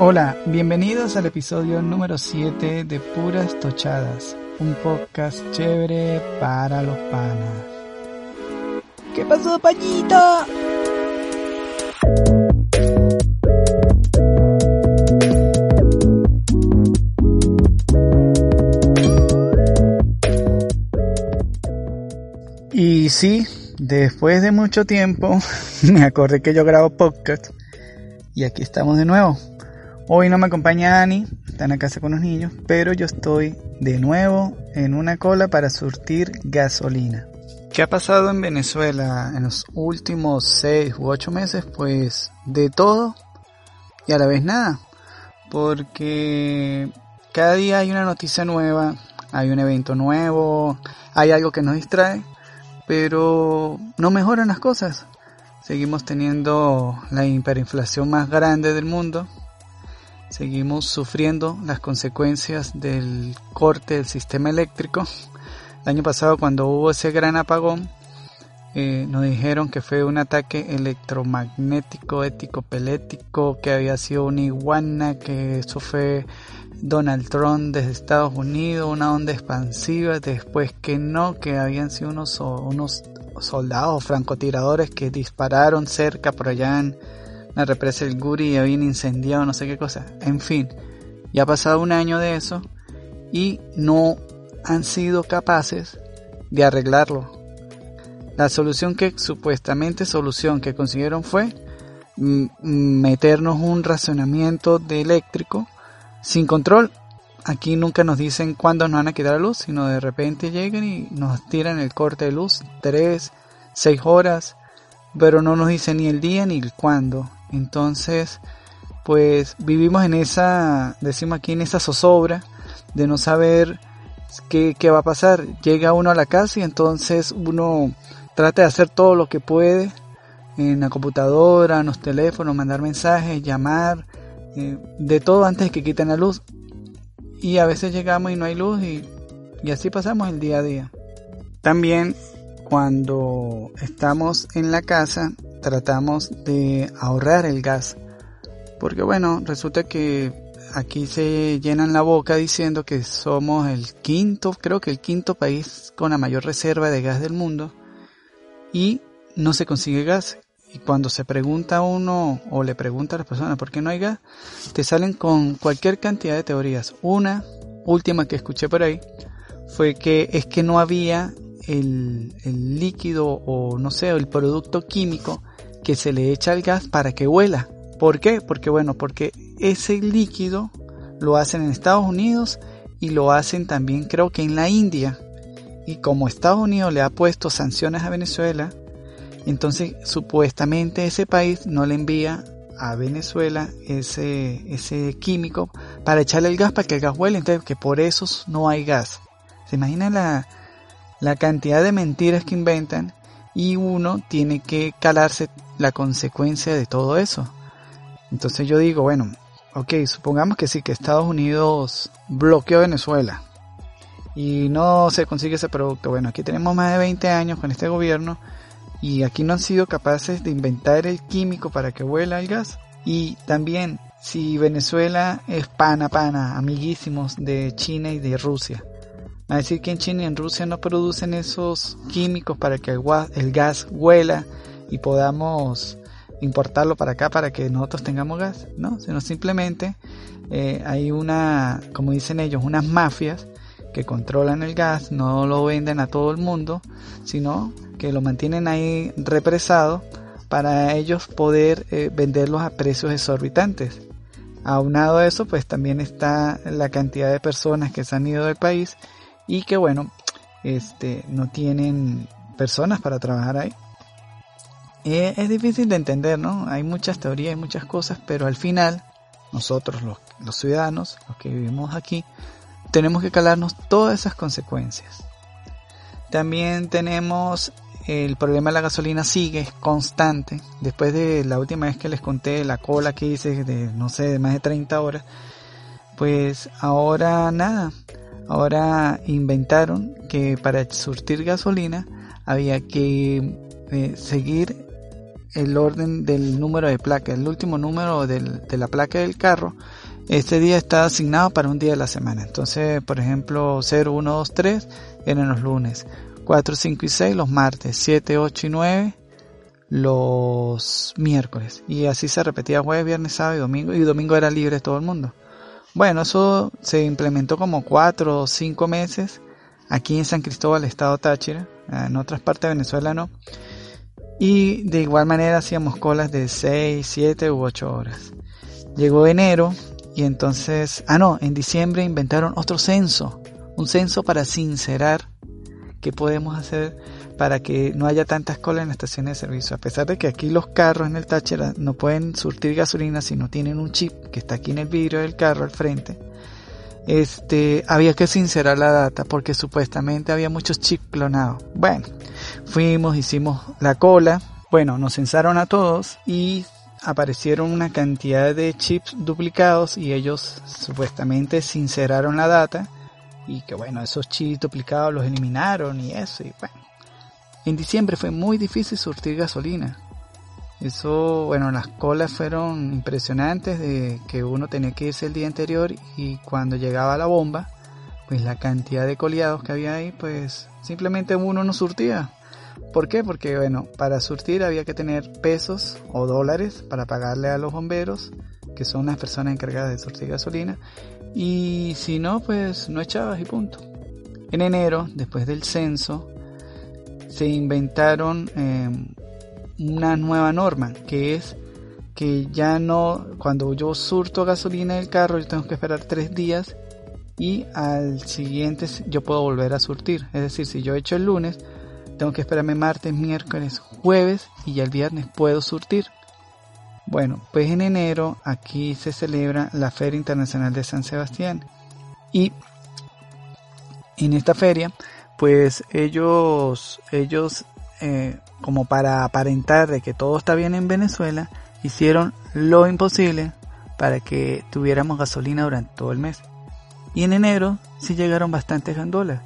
Hola, bienvenidos al episodio número 7 de Puras Tochadas, un podcast chévere para los panas. ¿Qué pasó, pañito? Y sí, después de mucho tiempo me acordé que yo grabo podcast y aquí estamos de nuevo. Hoy no me acompaña Ani, está en la casa con los niños, pero yo estoy de nuevo en una cola para surtir gasolina. ¿Qué ha pasado en Venezuela en los últimos 6 u 8 meses? Pues de todo y a la vez nada. Porque cada día hay una noticia nueva, hay un evento nuevo, hay algo que nos distrae, pero no mejoran las cosas. Seguimos teniendo la hiperinflación más grande del mundo. Seguimos sufriendo las consecuencias del corte del sistema eléctrico. El año pasado cuando hubo ese gran apagón, eh, nos dijeron que fue un ataque electromagnético, ético, pelético, que había sido una iguana, que eso fue Donald Trump desde Estados Unidos, una onda expansiva, después que no, que habían sido unos, unos soldados francotiradores que dispararon cerca por allá en la represa del Guri y incendiado no sé qué cosa. En fin, ya ha pasado un año de eso y no han sido capaces de arreglarlo. La solución que supuestamente solución que consiguieron fue meternos un racionamiento de eléctrico sin control. Aquí nunca nos dicen cuándo nos van a quitar la luz, sino de repente llegan y nos tiran el corte de luz, 3, 6 horas, pero no nos dicen ni el día ni el cuándo. Entonces, pues vivimos en esa, decimos aquí, en esa zozobra de no saber qué, qué va a pasar. Llega uno a la casa y entonces uno trata de hacer todo lo que puede en la computadora, en los teléfonos, mandar mensajes, llamar, eh, de todo antes de que quiten la luz. Y a veces llegamos y no hay luz y, y así pasamos el día a día. También cuando estamos en la casa tratamos de ahorrar el gas. Porque bueno, resulta que aquí se llenan la boca diciendo que somos el quinto, creo que el quinto país con la mayor reserva de gas del mundo. Y no se consigue gas. Y cuando se pregunta uno o le pregunta a las personas por qué no hay gas, te salen con cualquier cantidad de teorías. Una última que escuché por ahí fue que es que no había el, líquido o no sé, el producto químico que se le echa al gas para que huela. ¿Por qué? Porque bueno, porque ese líquido lo hacen en Estados Unidos y lo hacen también creo que en la India. Y como Estados Unidos le ha puesto sanciones a Venezuela, entonces, supuestamente ese país no le envía a Venezuela ese, ese químico para echarle el gas para que el gas huele, entonces que por eso no hay gas. ¿Se imagina la, la cantidad de mentiras que inventan? Y uno tiene que calarse la consecuencia de todo eso. Entonces yo digo, bueno, ok, supongamos que sí, que Estados Unidos bloqueó Venezuela y no se consigue ese producto. Bueno, aquí tenemos más de 20 años con este gobierno y aquí no han sido capaces de inventar el químico para que huela el gas. Y también, si Venezuela es pana pana, amiguísimos de China y de Rusia, a decir que en China y en Rusia no producen esos químicos para que el, gas huela y podamos importarlo para acá para que nosotros tengamos gas, no, sino simplemente eh, hay una, como dicen ellos, unas mafias que controlan el gas, no lo venden a todo el mundo, sino que lo mantienen ahí represado para ellos poder eh, venderlos a precios exorbitantes. Aunado a eso, pues también está la cantidad de personas que se han ido del país y que bueno, este, no tienen personas para trabajar ahí. eh, es difícil de entender, ¿no? Hay muchas teorías, hay muchas cosas, pero al final nosotros los, los ciudadanos, los que vivimos aquí, tenemos que calarnos todas esas consecuencias. También tenemos el problema de la gasolina sigue, es constante. Después de la última vez que les conté la cola que hice de, no sé, de más de 30 horas, pues ahora nada, ahora inventaron que para surtir gasolina había que eh, seguir el orden del número de placa, el último número de la placa del carro. Este día está asignado para un día de la semana. Entonces, por ejemplo, 0, 1, 2, 3 eran los lunes. 4, 5 y 6 los martes, 7, 8 y 9 los miércoles. Y así se repetía jueves, viernes, sábado y domingo. Y domingo era libre todo el mundo. Bueno, eso se implementó como 4 o 5 meses aquí en San Cristóbal, estado Táchira. En otras partes de Venezuela no. Y de igual manera hacíamos colas de 6, 7 u 8 horas. Llegó enero y entonces, ah no, en diciembre inventaron otro censo. Un censo para sincerar qué podemos hacer para que no haya tantas colas en las estaciones de servicio. A pesar de que aquí los carros en el Táchira no pueden surtir gasolina si no tienen un chip que está aquí en el vidrio del carro al frente. Este, había que sincerar la data porque supuestamente había muchos chips clonados. Bueno, fuimos, hicimos la cola, bueno, nos censaron a todos y aparecieron una cantidad de chips duplicados y ellos supuestamente sinceraron la data y que bueno, esos chips duplicados los eliminaron y eso y bueno. En diciembre fue muy difícil surtir gasolina. Eso, bueno, las colas fueron impresionantes de que uno tenía que irse el día anterior y cuando llegaba la bomba, pues la cantidad de coleados que había ahí, pues simplemente uno no surtía. ¿Por qué? Porque bueno, para surtir había que tener pesos o dólares para pagarle a los bomberos, que son las personas encargadas de surtir gasolina, y si no, pues no echabas y punto. En enero, después del censo, se inventaron em, una nueva norma, que es que ya no, cuando yo surto gasolina del carro, yo tengo que esperar tres días y al siguiente yo puedo volver a surtir. Es decir, si yo echo el lunes, tengo que esperarme martes, miércoles, jueves y ya el viernes puedo surtir. Bueno, pues en enero aquí se celebra la Feria Internacional de San Sebastián y en esta feria pues ellos ellos eh, como para aparentar de que todo está bien en Venezuela hicieron lo imposible para que tuviéramos gasolina durante todo el mes y en enero sí llegaron bastantes gandolas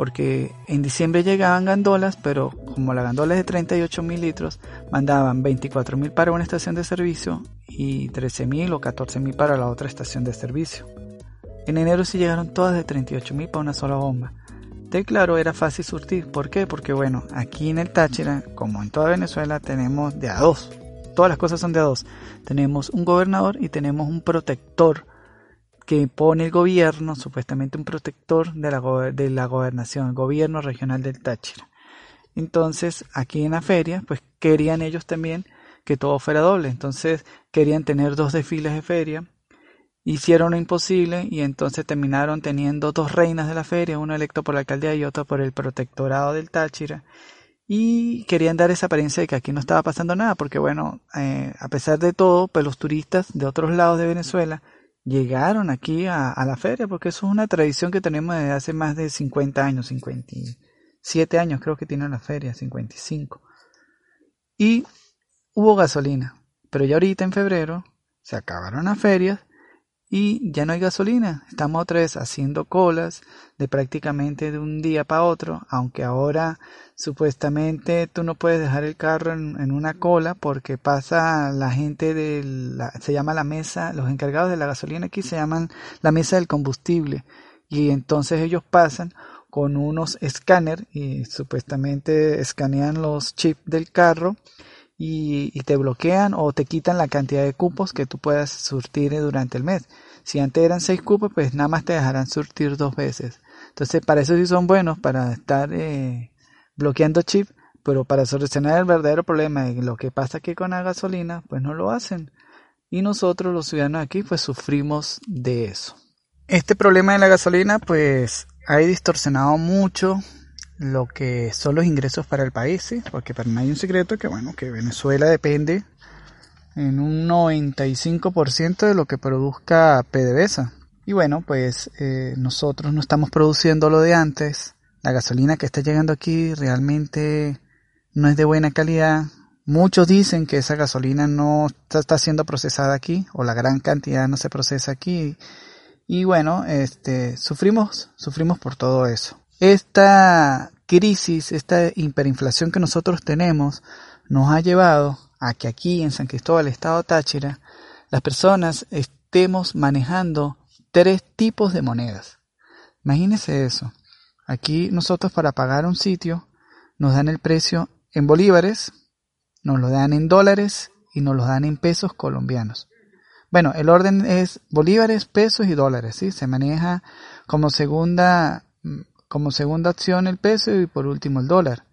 porque en diciembre llegaban gandolas, pero como la gandola es de 38 mil litros, mandaban 24 mil para una estación de servicio y 13 mil o 14 mil para la otra estación de servicio. En enero sí llegaron todas de 38 mil para una sola bomba. De claro, era fácil surtir. ¿Por qué? Porque bueno, aquí en el Táchira, como en toda Venezuela, tenemos de a dos. Todas las cosas son de a dos. Tenemos un gobernador y tenemos un protector que pone el gobierno, supuestamente un protector de la, de la gobernación, el gobierno regional del Táchira. Entonces, aquí en la feria, pues querían ellos también que todo fuera doble. Entonces, querían tener dos desfiles de feria. Hicieron lo imposible y entonces terminaron teniendo dos reinas de la feria, uno electo por la alcaldía y otro por el protectorado del Táchira. Y querían dar esa apariencia de que aquí no estaba pasando nada, porque bueno, eh, a pesar de todo, pues los turistas de otros lados de Venezuela llegaron aquí a, la feria, porque eso es una tradición que tenemos desde hace más de 50 años, 57 años creo que tiene la feria, 55. Y hubo gasolina, pero ya ahorita en febrero se acabaron las ferias y ya no hay gasolina. Estamos otra vez haciendo colas de prácticamente de un día para otro, aunque ahora supuestamente tú no puedes dejar el carro en, una cola porque pasa la gente de se llama la mesa, los encargados de la gasolina aquí se llaman la mesa del combustible y entonces ellos pasan con unos escáner y supuestamente escanean los chips del carro y, te bloquean o te quitan la cantidad de cupos que tú puedas surtir durante el mes. Si antes eran seis cupos, pues nada más te dejarán surtir dos veces. Entonces, para eso sí son buenos, para estar eh, bloqueando chip, pero para solucionar el verdadero problema de lo que pasa aquí con la gasolina, pues no lo hacen. Y nosotros, los ciudadanos aquí, pues sufrimos de eso. Este problema de la gasolina, pues ha distorsionado mucho lo que son los ingresos para el país, porque para no hay un secreto que bueno, que Venezuela depende en un 95% de lo que produzca PDVSA. Y bueno, pues eh, nosotros no estamos produciendo lo de antes. La gasolina que está llegando aquí realmente no es de buena calidad. Muchos dicen que esa gasolina no está, siendo procesada aquí o la gran cantidad no se procesa aquí. Y bueno, este, sufrimos, sufrimos por todo eso. Esta crisis, esta hiperinflación que nosotros tenemos, nos ha llevado a que aquí en San Cristóbal, Estado Táchira, las personas estemos manejando tres tipos de monedas. Imagínense eso. Aquí nosotros para pagar un sitio nos dan el precio en bolívares, nos lo dan en dólares y nos lo dan en pesos colombianos. Bueno, el orden es bolívares, pesos y dólares, ¿sí? Se maneja como segunda, como segunda opción el peso y por último el dólar.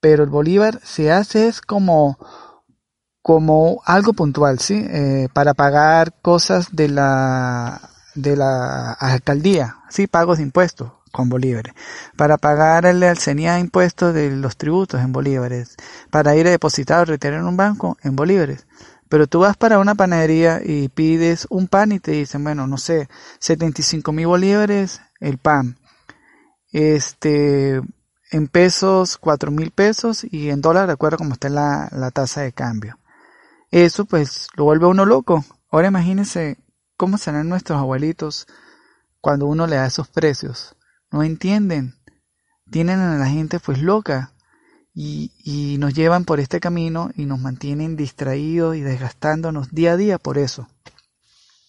Pero el bolívar se hace es como como algo puntual, ¿sí? Eh, para pagar cosas de la, de la alcaldía, ¿sí? Pagos de impuestos con bolívares. Para pagar el alcenía impuestos de los tributos en bolívares. Para ir a depositar o retirar en un banco en bolívares. Pero tú vas para una panadería y pides un pan y te dicen, bueno, no sé, 75 mil bolívares el pan. Este, en pesos, 4 mil pesos y en dólares, de acuerdo como está la, la tasa de cambio. Eso pues lo vuelve a uno loco. Ahora imagínense cómo serán nuestros abuelitos cuando uno le da esos precios. No entienden. Tienen a la gente pues loca y, y nos llevan por este camino y nos mantienen distraídos y desgastándonos día a día por eso.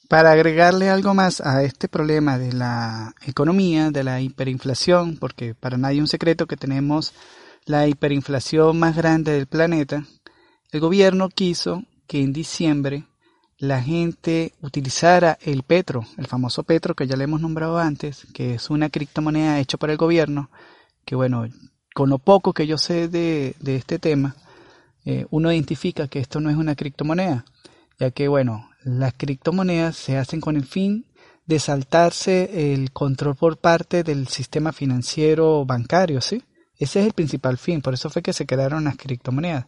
Para agregarle algo más a este problema de la economía, de la hiperinflación, porque para nadie es un secreto que tenemos la hiperinflación más grande del planeta, el gobierno quiso que en diciembre la gente utilizara el Petro, el famoso Petro que ya le hemos nombrado antes, que es una criptomoneda hecha por el gobierno, que bueno, con lo poco que yo sé de, este tema, eh, uno identifica que esto no es una criptomoneda, ya que bueno, las criptomonedas se hacen con el fin de saltarse el control por parte del sistema financiero bancario, ¿sí? Ese es el principal fin, por eso fue que se crearon las criptomonedas.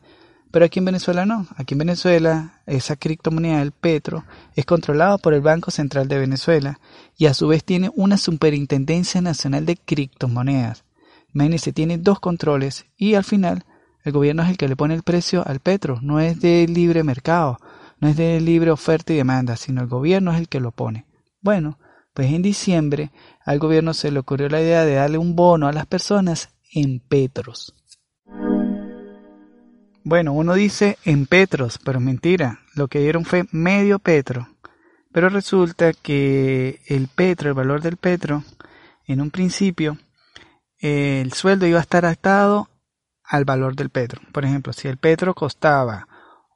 Pero aquí en Venezuela no. Aquí en Venezuela esa criptomoneda del Petro es controlada por el Banco Central de Venezuela y a su vez tiene una Superintendencia Nacional de Criptomonedas. Imagínense, tiene dos controles y al final el gobierno es el que le pone el precio al Petro. No es de libre mercado, no es de libre oferta y demanda, sino el gobierno es el que lo pone. Bueno, pues en diciembre al gobierno se le ocurrió la idea de darle un bono a las personas en petros. Bueno, uno dice en petros, pero mentira, lo que dieron fue medio petro. Pero resulta que el petro, el valor del petro, en un principio, el sueldo iba a estar atado al valor del petro. Por ejemplo, si el petro costaba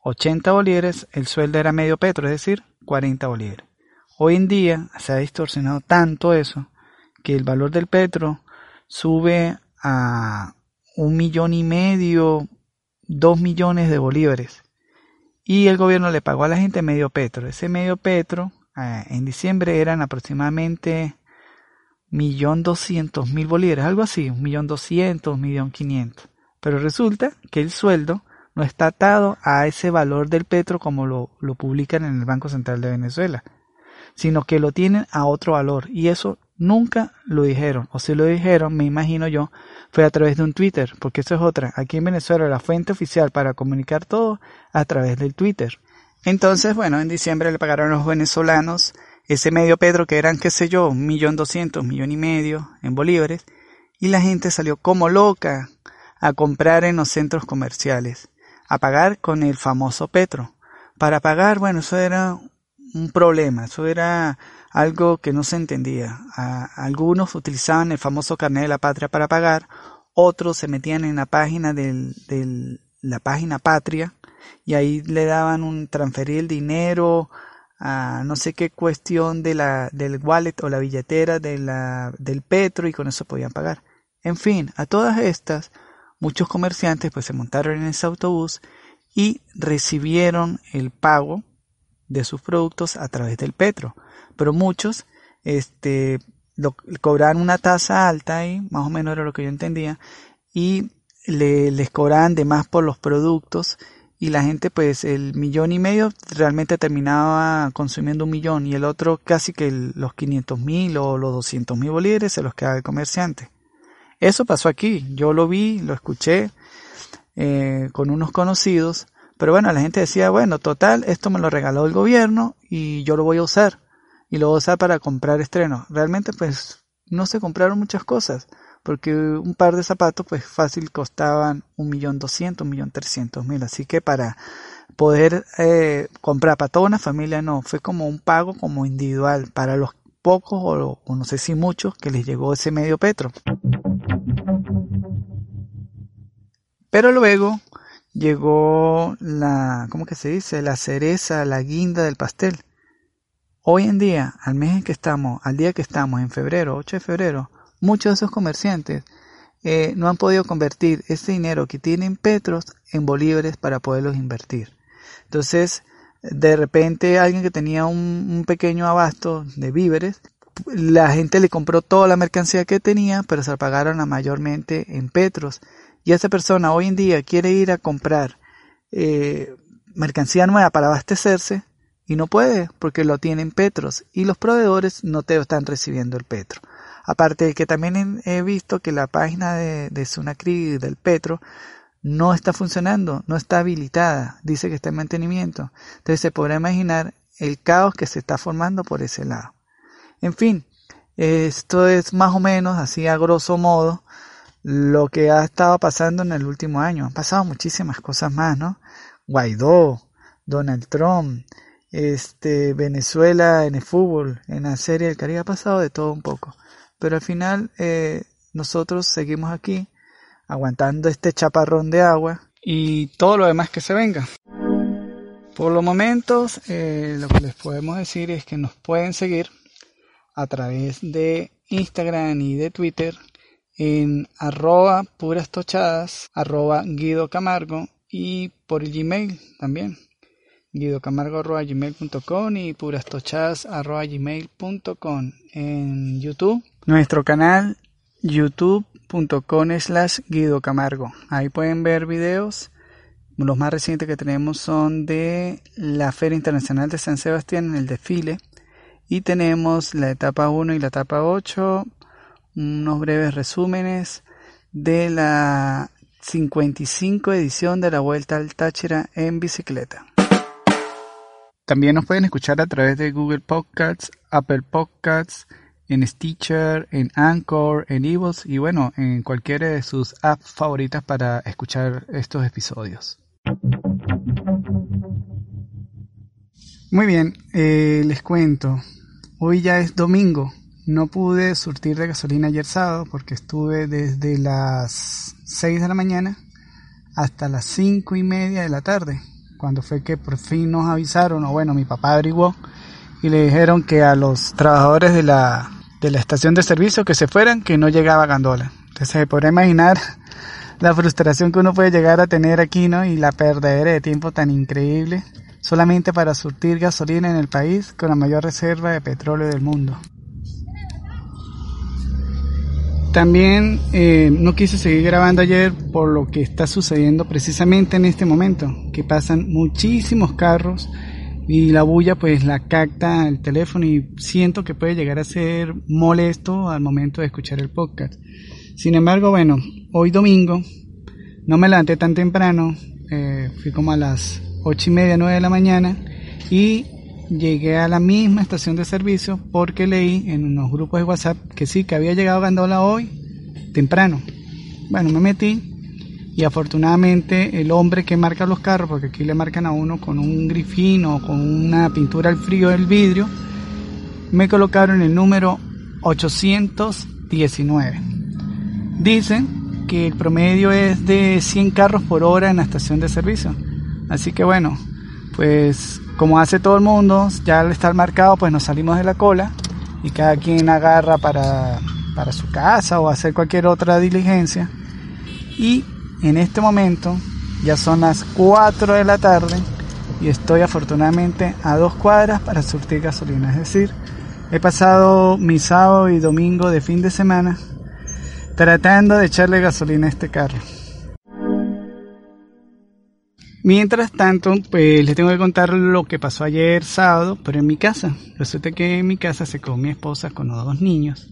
80 bolívares, el sueldo era medio petro, es decir, 40 bolívares. Hoy en día se ha distorsionado tanto eso que el valor del petro sube a un millón y medio, 2 millones de bolívares. Y el gobierno le pagó a la gente medio petro. Ese medio petro eh, en diciembre eran aproximadamente millón doscientos mil bolívares, algo así, un millón doscientos, millón quinientos. Pero resulta que el sueldo no está atado a ese valor del petro como lo, lo publican en el Banco Central de Venezuela, sino que lo tienen a otro valor. Y eso nunca lo dijeron, o si lo dijeron, me imagino yo, fue a través de un Twitter, porque eso es otra. Aquí en Venezuela la fuente oficial para comunicar todo a través del Twitter. Entonces, bueno, en diciembre le pagaron a los venezolanos ese medio Pedro que eran, qué sé yo, un millón doscientos, millón y medio en bolívares, y la gente salió como loca a comprar en los centros comerciales, a pagar con el famoso Petro. Para pagar, bueno, eso era un problema, eso era algo que no se entendía. algunos utilizaban el famoso carnet de la patria para pagar, otros se metían en la página de la página patria y ahí le daban un transferir el dinero a no sé qué cuestión de la, del wallet o la billetera del petro y con eso podían pagar. En fin, a todas estas, muchos comerciantes pues se montaron en ese autobús y recibieron el pago de sus productos a través del petro pero muchos este, lo, cobraban una tasa alta ahí, más o menos era lo que yo entendía, y le, les cobraban de más por los productos y la gente pues el millón y medio realmente terminaba consumiendo un millón y el otro casi que los 500 mil o los 200 mil bolívares se los quedaba el comerciante. Eso pasó aquí, yo lo vi, lo escuché eh, con unos conocidos, pero bueno, la gente decía, bueno, total, esto me lo regaló el gobierno y yo lo voy a usar. Y lo voy a usar para comprar estrenos. Realmente pues no se compraron muchas cosas porque un par de zapatos pues fácil costaban un millón doscientos, un millón trescientos mil, así que para poder eh, comprar para toda una familia no, fue como un pago como individual para los pocos o, o no sé si muchos que les llegó ese medio petro. Pero luego llegó la, ¿cómo que se dice? La cereza, la guinda del pastel. Hoy en día, al mes en que estamos, al día que estamos, en febrero, 8 de febrero, muchos de esos comerciantes eh, no han podido convertir ese dinero que tienen petros en bolívares para poderlos invertir. Entonces, de repente alguien que tenía un, pequeño abasto de víveres, la gente le compró toda la mercancía que tenía, pero se la pagaron a mayormente en petros. Y esa persona hoy en día quiere ir a comprar eh, mercancía nueva para abastecerse y no puede porque lo tienen petros y los proveedores no te están recibiendo el petro. Aparte de que también he visto que la página de, de Sunacri del Petro no está funcionando, no está habilitada, dice que está en mantenimiento. Entonces se podrá imaginar el caos que se está formando por ese lado. En fin, esto es más o menos así a grosso modo lo que ha estado pasando en el último año. Han pasado muchísimas cosas más, ¿no? Guaidó, Donald Trump, este, Venezuela en el fútbol, en la serie del Caribe, ha pasado de todo un poco. Pero al final eh, nosotros seguimos aquí aguantando este chaparrón de agua y todo lo demás que se venga. Por los momentos, eh, lo que les podemos decir es que nos pueden seguir a través de Instagram y de Twitter en arroba puras tochadas, arroba Guido Camargo y por Gmail también guidocamargo.gmail.com y purastochadas.gmail.com en YouTube. Nuestro canal youtube.com slash Guido Camargo. Ahí pueden ver videos. Los más recientes que tenemos son de la Feria Internacional de San Sebastián en el desfile. Y tenemos la etapa 1 y la etapa 8. Unos breves resúmenes de la 55 edición de la Vuelta al Táchira en bicicleta. También nos pueden escuchar a través de Google Podcasts, Apple Podcasts, en Stitcher, en Anchor, en Evox y bueno, en cualquiera de sus apps favoritas para escuchar estos episodios. Muy bien, eh, les cuento. Hoy ya es domingo. No pude surtir de gasolina ayer sábado porque estuve desde las 6 de la mañana hasta las 5 y media de la tarde cuando fue que por fin nos avisaron, o bueno, mi papá averiguó, y le dijeron que a los trabajadores de la, de la estación de servicio que se fueran, que no llegaba gandola. Entonces se podrá imaginar la frustración que uno puede llegar a tener aquí, ¿no? Y la perdedera de tiempo tan increíble, solamente para surtir gasolina en el país con la mayor reserva de petróleo del mundo. También eh, no quise seguir grabando ayer por lo que está sucediendo precisamente en este momento, que pasan muchísimos carros y la bulla pues la capta el teléfono y siento que puede llegar a ser molesto al momento de escuchar el podcast. Sin embargo, bueno, hoy domingo no me levanté tan temprano, eh, fui como a las ocho y media, nueve de la mañana y llegué a la misma estación de servicio porque leí en unos grupos de WhatsApp que sí, que había llegado Gandola hoy temprano. Bueno, me metí y afortunadamente el hombre que marca los carros, porque aquí le marcan a uno con un grifín o con una pintura al frío del vidrio, me colocaron el número 819. Dicen que el promedio es de 100 carros por hora en la estación de servicio. Así que bueno, pues como hace todo el mundo, ya al estar marcado, pues nos salimos de la cola y cada quien agarra para, para su casa o hacer cualquier otra diligencia. Y en este momento ya son las 4 de la tarde y estoy afortunadamente a dos cuadras para surtir gasolina. Es decir, He pasado mi sábado y domingo de fin de semana tratando de echarle gasolina a este carro. Mientras tanto, pues les tengo que contar lo que pasó ayer sábado, pero en mi casa. Resulta que en mi casa se quedó mi esposa con los dos niños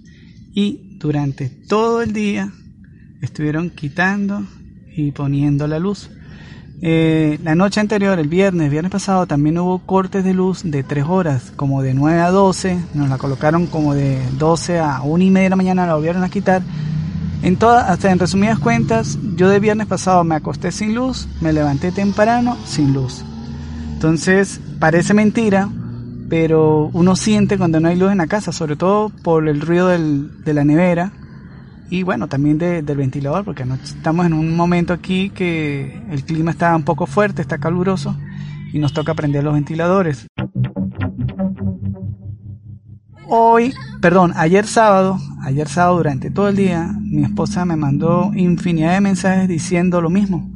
y durante todo el día estuvieron quitando y poniendo la luz. Eh, la noche anterior, el viernes, viernes pasado, también hubo cortes de luz de 3 horas, como de 9 a 12, nos la colocaron como de 12 a 1 y media de la mañana, la volvieron a quitar en todas, hasta en resumidas cuentas, yo de viernes pasado me acosté sin luz, me levanté temprano sin luz. Entonces, parece mentira, pero uno siente cuando no hay luz en la casa, sobre todo por el ruido del, de la nevera y bueno, también del ventilador, porque estamos en un momento aquí que el clima está un poco fuerte, está caluroso y nos toca prender los ventiladores. Hoy, perdón, ayer sábado, ayer sábado durante todo el día, mi esposa me mandó infinidad de mensajes diciendo lo mismo.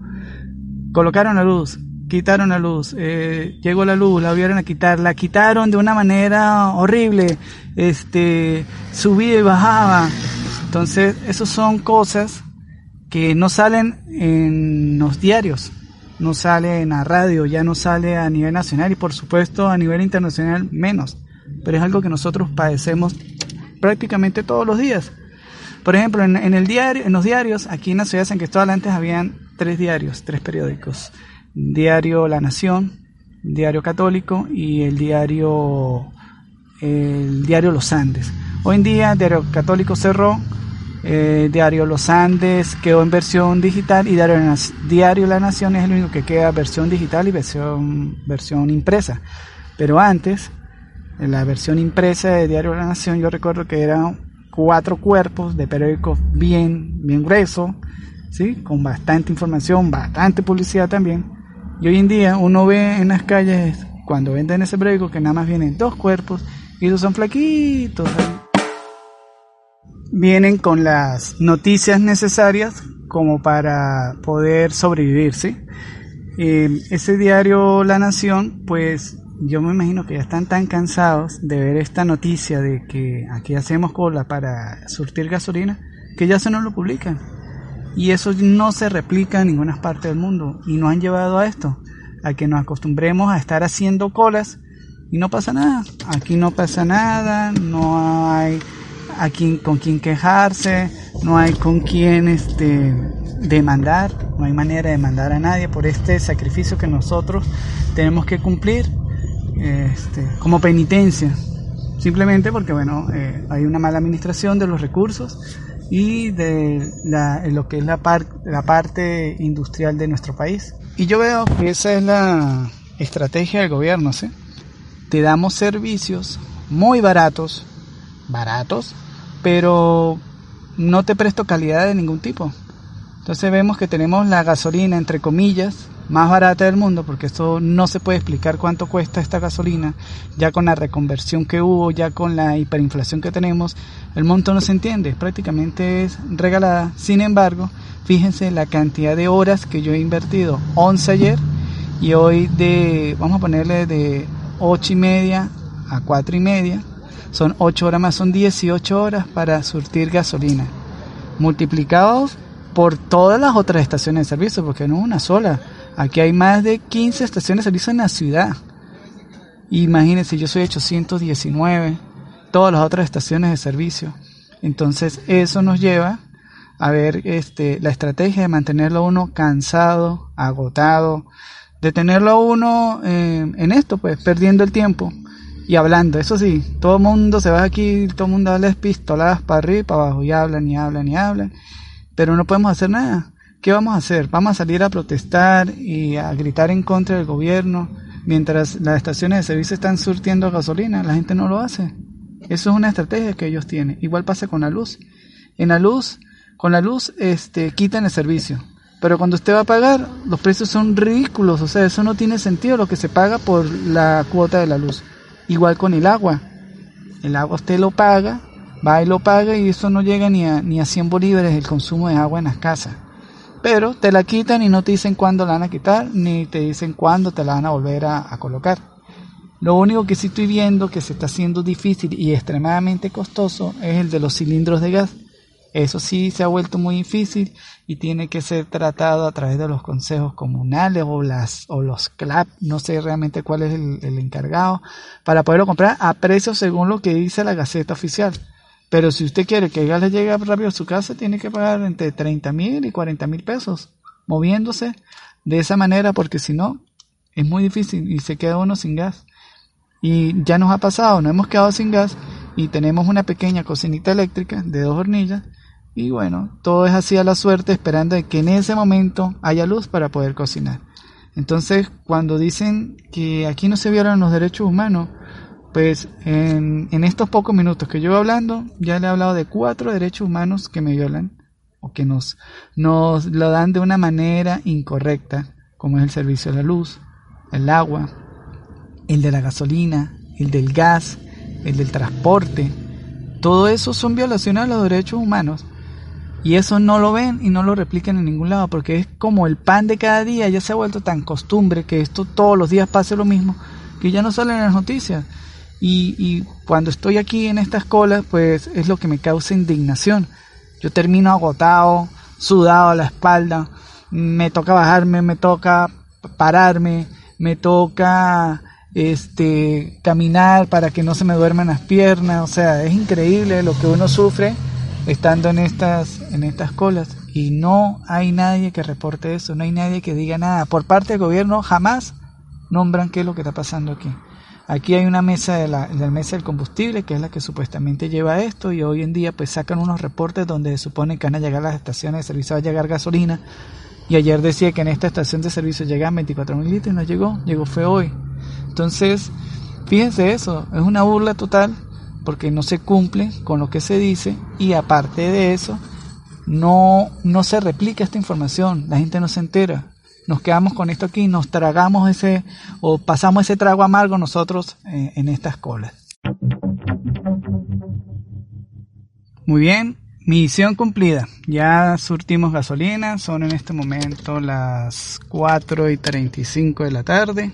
Colocaron la luz, quitaron la luz, eh, llegó la luz, la volvieron a quitar, la quitaron de una manera horrible, este, subía y bajaba. Entonces, esas son cosas que no salen en los diarios, no sale en la radio, ya no sale a nivel nacional y por supuesto a nivel internacional menos pero es algo que nosotros padecemos prácticamente todos los días. Por ejemplo, en, el diario, en los diarios, aquí en la ciudad de San Cristóbal antes habían tres diarios, tres periódicos. Diario La Nación, Diario Católico y el diario, el diario Los Andes. Hoy en día Diario Católico cerró, eh, Diario Los Andes quedó en versión digital y Diario, Diario La Nación es el único que queda versión digital y versión, versión impresa. Pero antes en la versión impresa de Diario La Nación yo recuerdo que eran cuatro cuerpos de periódicos bien, bien grueso, ¿sí? con bastante información, bastante publicidad también. Y hoy en día uno ve en las calles, cuando venden ese periódico, que nada más vienen dos cuerpos y esos son flaquitos. Vienen con las noticias necesarias como para poder sobrevivir, ¿sí? Eh, ese diario La Nación, pues yo me imagino que ya están tan cansados de ver esta noticia de que aquí hacemos cola para surtir gasolina, que ya se nos lo publican. Y eso no se replica en ninguna parte del mundo. Y nos han llevado a esto, a que nos acostumbremos a estar haciendo colas y no pasa nada. Aquí no pasa nada, no hay a con quién quejarse, no hay con quién este, demandar, no hay manera de demandar a nadie por este sacrificio que nosotros tenemos que cumplir este, como penitencia, simplemente porque bueno, eh, hay una mala administración de los recursos y de lo que es la, la parte industrial de nuestro país. Y yo veo que esa es la estrategia del gobierno, ¿sí? Te damos servicios muy baratos, baratos, pero no te presto calidad de ningún tipo. Entonces vemos que tenemos la gasolina, entre comillas, más barata del mundo, porque esto no se puede explicar cuánto cuesta esta gasolina, ya con la reconversión que hubo, ya con la hiperinflación que tenemos, el monto no se entiende, prácticamente es regalada. Sin embargo, fíjense la cantidad de horas que yo he invertido, 11 ayer y hoy de, vamos a ponerle de 8 y media a 4 y media, son 8 horas más, son 18 horas para surtir gasolina, multiplicados por todas las otras estaciones de servicio, porque no es una sola Aquí hay más de 15 estaciones de servicio en la ciudad. Imagínense, yo soy 819, todas las otras estaciones de servicio. Entonces eso nos lleva a ver este, la estrategia de mantenerlo uno cansado, agotado, de tenerlo uno eh, en esto, pues perdiendo el tiempo y hablando. Eso sí, todo el mundo se va aquí, todo el mundo habla pistoladas para arriba y para abajo y hablan y hablan y hablan, pero no podemos hacer nada. ¿Qué vamos a hacer? ¿Vamos a salir a protestar y a gritar en contra del gobierno mientras las estaciones de servicio están surtiendo gasolina? La gente no lo hace. Eso es una estrategia que ellos tienen. Igual pasa con la luz. En la luz, con la luz, este, quitan el servicio. Pero cuando usted va a pagar, los precios son ridículos. O sea, eso no tiene sentido lo que se paga por la cuota de la luz. Igual con el agua. El agua usted lo paga, va y lo paga y eso no llega ni a, ni a 100 bolívares el consumo de agua en las casas pero te la quitan y no te dicen cuándo la van a quitar, ni te dicen cuándo te la van a volver a, colocar. Lo único que sí estoy viendo que se está haciendo difícil y extremadamente costoso es el de los cilindros de gas. Eso sí se ha vuelto muy difícil y tiene que ser tratado a través de los consejos comunales o, las, o los CLAP, no sé realmente cuál es el, el encargado, para poderlo comprar a precio según lo que dice la Gaceta Oficial. Pero si usted quiere que el gas le llegue rápido a su casa, tiene que pagar entre 30 mil y 40 mil pesos, moviéndose de esa manera, porque si no, es muy difícil y se queda uno sin gas. Y ya nos ha pasado, nos hemos quedado sin gas y tenemos una pequeña cocinita eléctrica de dos hornillas y bueno, todo es así a la suerte esperando que en ese momento haya luz para poder cocinar. Entonces, cuando dicen que aquí no se violan los derechos humanos, pues en, estos pocos minutos que yo hablando, ya le he hablado de cuatro derechos humanos que me violan o que nos, nos lo dan de una manera incorrecta, como es el servicio de la luz, el agua, el de la gasolina, el del gas, el del transporte. Todo eso son violaciones a los derechos humanos. Y eso no lo ven y no lo replican en ningún lado, porque es como el pan de cada día, ya se ha vuelto tan costumbre que esto todos los días pase lo mismo, que ya no sale en las noticias. Y, cuando estoy aquí en estas colas, pues es lo que me causa indignación. Yo termino agotado, sudado a la espalda, me toca bajarme, me toca pararme, me toca este caminar para que no se me duerman las piernas, o sea, es increíble lo que uno sufre estando en estas en estas colas y no hay nadie que reporte eso, no hay nadie que diga nada. Por parte del gobierno jamás nombran qué es lo que está pasando aquí. Aquí hay una mesa de la, mesa del combustible, que es la que supuestamente lleva esto, y hoy en día pues sacan unos reportes donde se supone que van a llegar las estaciones de servicio, va a llegar gasolina, y ayer decía que en esta estación de servicio llegan 24 mil litros y no llegó, llegó fue hoy. Entonces, fíjense eso, es una burla total, porque no se cumple con lo que se dice, y aparte de eso, no, no se replica esta información, la gente no se entera nos quedamos con esto aquí, nos tragamos ese o pasamos ese trago amargo nosotros eh, en estas colas. Muy bien, misión cumplida. Ya surtimos gasolina, son en este momento las 4 y 35 de la tarde.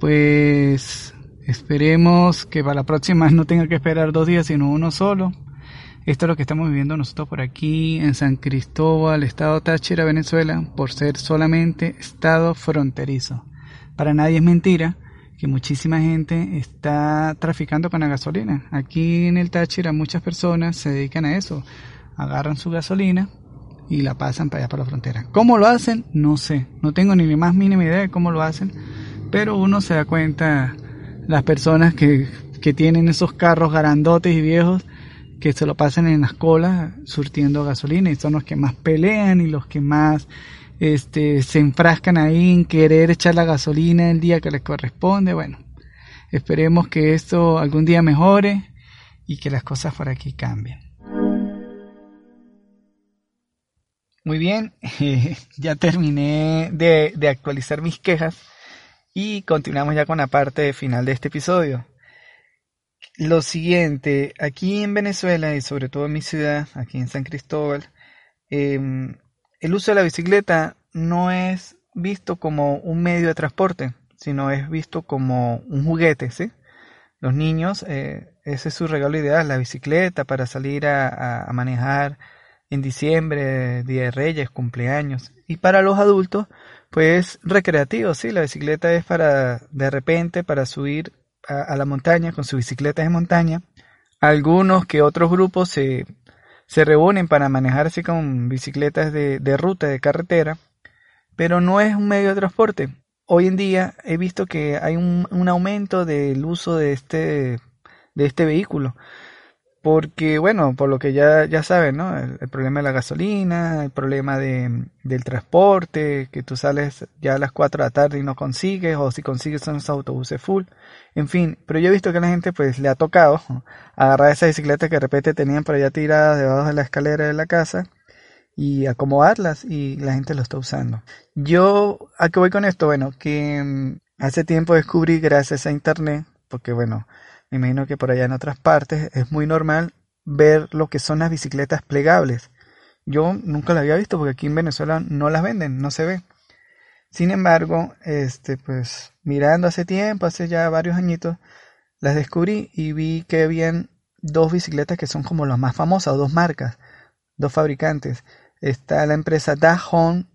Pues esperemos que para la próxima no tenga que esperar dos días, sino uno solo. Esto es lo que estamos viviendo nosotros por aquí en San Cristóbal, estado Táchira, Venezuela, por ser solamente estado fronterizo. Para nadie es mentira que muchísima gente está traficando con la gasolina. Aquí en el Táchira muchas personas se dedican a eso. Agarran su gasolina y la pasan para allá para la frontera. ¿Cómo lo hacen? No sé. No tengo ni la más mínima idea de cómo lo hacen. Pero uno se da cuenta, las personas que, que tienen esos carros garandotes y viejos, que se lo pasan en las colas surtiendo gasolina y son los que más pelean y los que más este, se enfrascan ahí en querer echar la gasolina el día que les corresponde. Bueno, esperemos que esto algún día mejore y que las cosas por aquí cambien. Muy bien, ya terminé de, de actualizar mis quejas y continuamos ya con la parte final de este episodio lo siguiente, aquí en Venezuela y sobre todo en mi ciudad, aquí en San Cristóbal, em, el uso de la bicicleta no es visto como un medio de transporte, sino es visto como un juguete, ¿sí? Los niños, eh, ese es su regalo ideal, la bicicleta para salir a, a, manejar en diciembre, Día de Reyes, cumpleaños. Y para los adultos, pues recreativo, sí, la bicicleta es para de repente para subir a, la montaña con sus bicicletas de montaña. Algunos que otros grupos se, se reúnen para manejarse con bicicletas de, de ruta, de carretera, pero no es un medio de transporte. Hoy en día he visto que hay un, un aumento del uso de este, de este vehículo porque bueno, por lo que ya, ya saben, ¿no? El, problema de la gasolina, el problema de, del transporte, que tú sales ya a las 4 de la tarde y no consigues, o si consigues son esos autobuses full, en fin, pero yo he visto que a la gente pues le ha tocado agarrar esas bicicletas que de repente tenían por allá tiradas debajo de la escalera de la casa y acomodarlas y la gente lo está usando. Yo, ¿a qué voy con esto? Bueno, que mm, hace tiempo descubrí gracias a internet, porque bueno, me imagino que por allá en otras partes es muy normal ver lo que son las bicicletas plegables. Yo nunca las había visto porque aquí en Venezuela no las venden, no se ve. Sin embargo, este, pues mirando hace tiempo, hace ya varios añitos, las descubrí y vi que habían dos bicicletas que son como las más famosas, dos marcas, dos fabricantes. Está la empresa Dahon,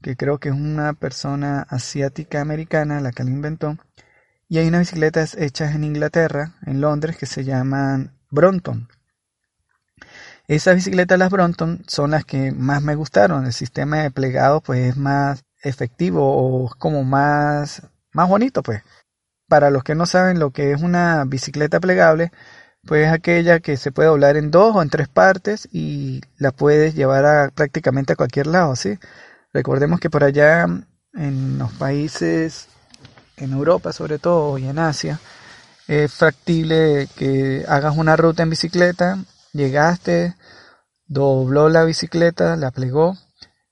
que creo que es una persona asiática americana la que la inventó, y hay unas bicicletas hechas en Inglaterra, en Londres, que se llaman Brompton. Esas bicicletas, las Brompton, son las que más me gustaron. El sistema de plegado pues es más efectivo o como más, más bonito pues. Para los que no saben lo que es una bicicleta plegable, pues es aquella que se puede doblar en dos o en tres partes y la puedes llevar a prácticamente a cualquier lado, ¿sí? Recordemos que por allá en los países, en Europa sobre todo y en Asia, es factible que hagas una ruta en bicicleta, llegaste, dobló la bicicleta, la plegó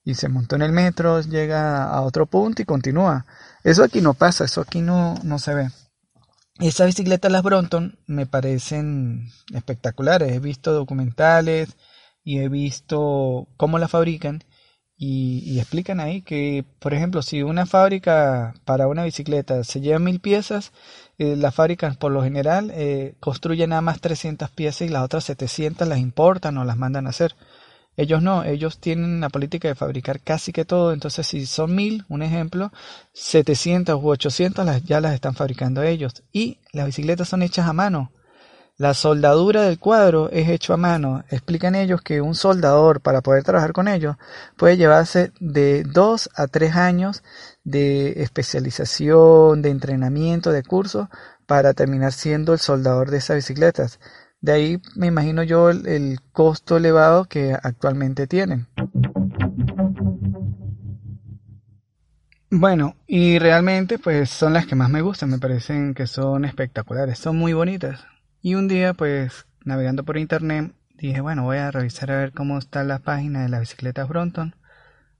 y se montó en el metro, llega a otro punto y continúa. Eso aquí no pasa, eso aquí no, no se ve. Esas bicicletas, las Brompton, me parecen espectaculares. He visto documentales y he visto cómo las fabrican y, explican ahí que, por ejemplo, si una fábrica para una bicicleta se lleva mil piezas, eh, las fábricas por lo general eh, construyen nada más 300 piezas y las otras 700 las importan o las mandan a hacer. Ellos no, ellos tienen la política de fabricar casi que todo, entonces si son mil, un ejemplo, 700 u 800 las, ya las están fabricando ellos. Y las bicicletas son hechas a mano. La soldadura del cuadro es hecho a mano. Explican ellos que un soldador para poder trabajar con ellos puede llevarse de dos a tres años de especialización, de entrenamiento, de curso para terminar siendo el soldador de esas bicicletas. De ahí me imagino yo el, el costo elevado que actualmente tienen. Bueno, y realmente pues son las que más me gustan, me parecen que son espectaculares, son muy bonitas. Y un día, pues, navegando por internet, dije, bueno, voy a revisar a ver cómo está la página de la bicicleta Brompton.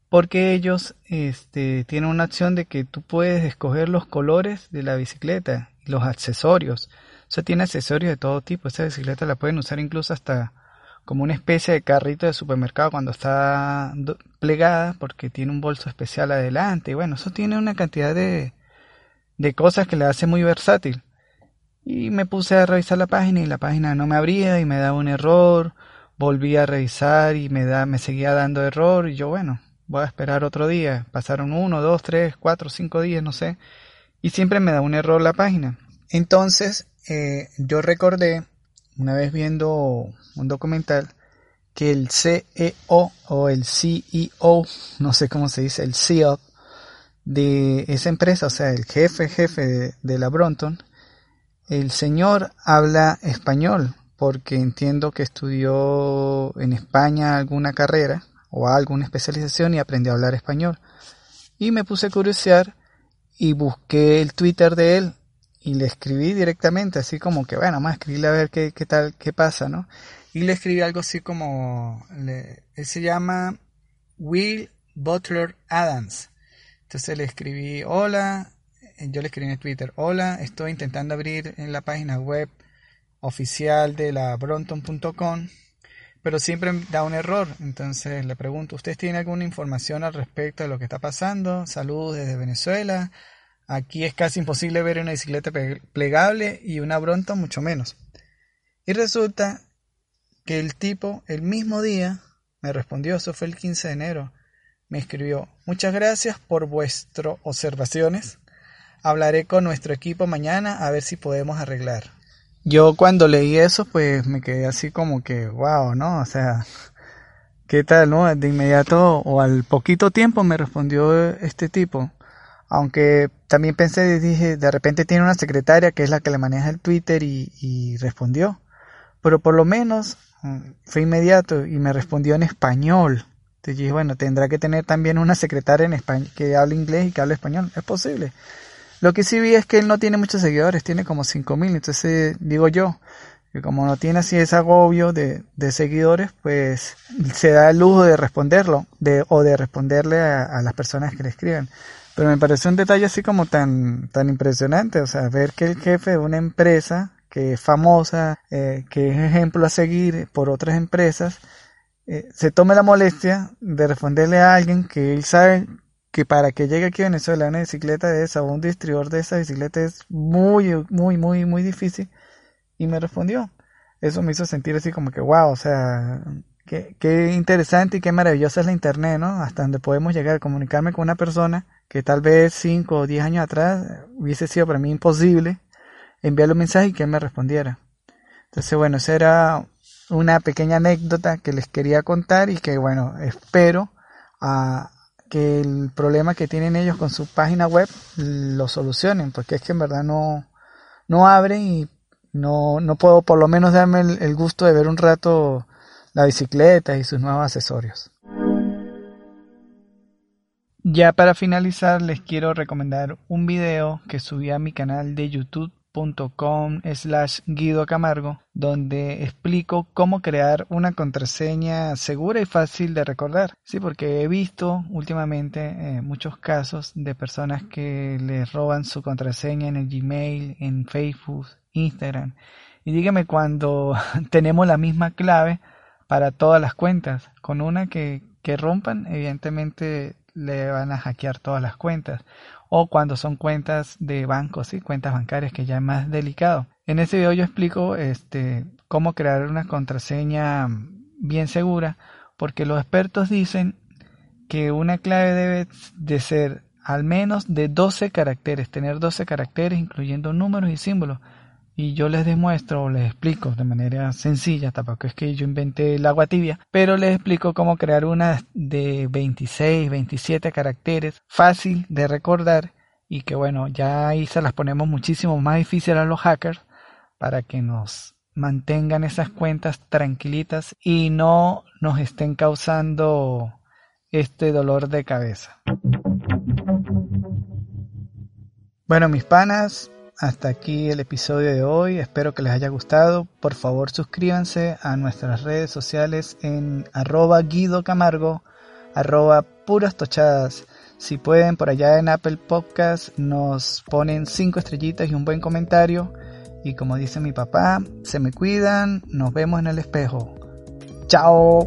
Porque ellos este, tienen una opción de que tú puedes escoger los colores de la bicicleta los accesorios. O sea, tiene accesorios de todo tipo. Esta bicicleta la pueden usar incluso hasta como una especie de carrito de supermercado cuando está plegada porque tiene un bolso especial adelante. Y bueno, eso tiene una cantidad de, de cosas que le hace muy versátil. Y me puse a revisar la página y la página no me abría y me daba un error. Volví a revisar y me, da, me seguía dando error. Y yo, bueno, voy a esperar otro día. Pasaron uno, dos, tres, cuatro, cinco días, no sé. Y siempre me da un error la página. Entonces, eh, yo recordé, una vez viendo un documental, que el CEO o el CEO, no sé cómo se dice, el CEO de esa empresa, o sea, el jefe, jefe de, de la Brompton, el señor habla español porque entiendo que estudió en España alguna carrera o alguna especialización y aprendió a hablar español. Y me puse a curiosear y busqué el Twitter de él y le escribí directamente, así como que, bueno, a escribirle a ver qué, qué tal, qué pasa, ¿no? Y le escribí algo así como, él se llama Will Butler Adams. Entonces le escribí, hola, yo le escribí en Twitter, hola, estoy intentando abrir en la página web oficial de la Bronton.com, pero siempre da un error. Entonces le pregunto, ¿usted tiene alguna información al respecto de lo que está pasando? Saludos desde Venezuela. Aquí es casi imposible ver una bicicleta plegable y una Bronton mucho menos. Y resulta que el tipo el mismo día me respondió, eso fue el 15 de enero, me escribió, muchas gracias por vuestras observaciones hablaré con nuestro equipo mañana a ver si podemos arreglar. Yo cuando leí eso, pues me quedé así como que, wow, ¿no? O sea, ¿qué tal, no? De inmediato o al poquito tiempo me respondió este tipo. Aunque también pensé, dije, de repente tiene una secretaria que es la que le maneja el Twitter y, y respondió. Pero por lo menos mm, fue inmediato y me respondió en español. Entonces dije, bueno, tendrá que tener también una secretaria en español que hable inglés y que hable español. Es posible. Lo que sí vi es que él no tiene muchos seguidores, tiene como 5000, entonces digo yo, que como no tiene así ese agobio de, seguidores, pues se da el lujo de responderlo, de, o de responderle a, las personas que le escriben. Pero me pareció un detalle así como tan, tan impresionante, o sea, ver que el jefe de una empresa que es famosa, eh, que es ejemplo a seguir por otras empresas, eh, se tome la molestia de responderle a alguien que él sabe que para que llegue aquí a Venezuela una bicicleta de esa o un distribuidor de esa bicicleta es muy, muy, muy, muy difícil. Y me respondió. Eso me hizo sentir así como que, wow, o sea, qué, qué interesante y qué maravillosa es la internet, ¿no? Hasta donde podemos llegar a comunicarme con una persona que tal vez 5 o 10 años atrás hubiese sido para mí imposible enviarle un mensaje y que él me respondiera. Entonces, bueno, esa era una pequeña anécdota que les quería contar y que, bueno, espero a, que el problema que tienen ellos con su página web lo solucionen, porque es que en verdad no, no abren y no, no puedo por lo menos darme el, gusto de ver un rato la bicicleta y sus nuevos accesorios. Ya para finalizar les quiero recomendar un video que subí a mi canal de YouTube slash Guido Camargo, donde explico cómo crear una contraseña segura y fácil de recordar. Sí, porque he visto últimamente eh, muchos casos de personas que les roban su contraseña en el Gmail, en Facebook, Instagram. Y dígame cuando tenemos la misma clave para todas las cuentas. Con una que, que rompan, evidentemente le van a hackear todas las cuentas o cuando son cuentas de bancos, y cuentas bancarias que ya es más delicado. En ese video yo explico este, cómo crear una contraseña bien segura, porque los expertos dicen que una clave debe de ser al menos de 12 caracteres, tener 12 caracteres incluyendo números y símbolos. Y yo les demuestro o les explico de manera sencilla, tampoco es que yo inventé el agua tibia, pero les explico cómo crear una de 26, 27 caracteres, fácil de recordar y que bueno, ya ahí se las ponemos muchísimo más difícil a los hackers para que nos mantengan esas cuentas tranquilitas y no nos estén causando este dolor de cabeza. Bueno, mis panas, hasta aquí el episodio de hoy, espero que les haya gustado. Por favor suscríbanse a nuestras redes sociales en arroba Guido Camargo, arroba puras tochadas. Si pueden, por allá en Apple Podcast nos ponen cinco estrellitas y un buen comentario. Y como dice mi papá, se me cuidan, nos vemos en el espejo. Chao.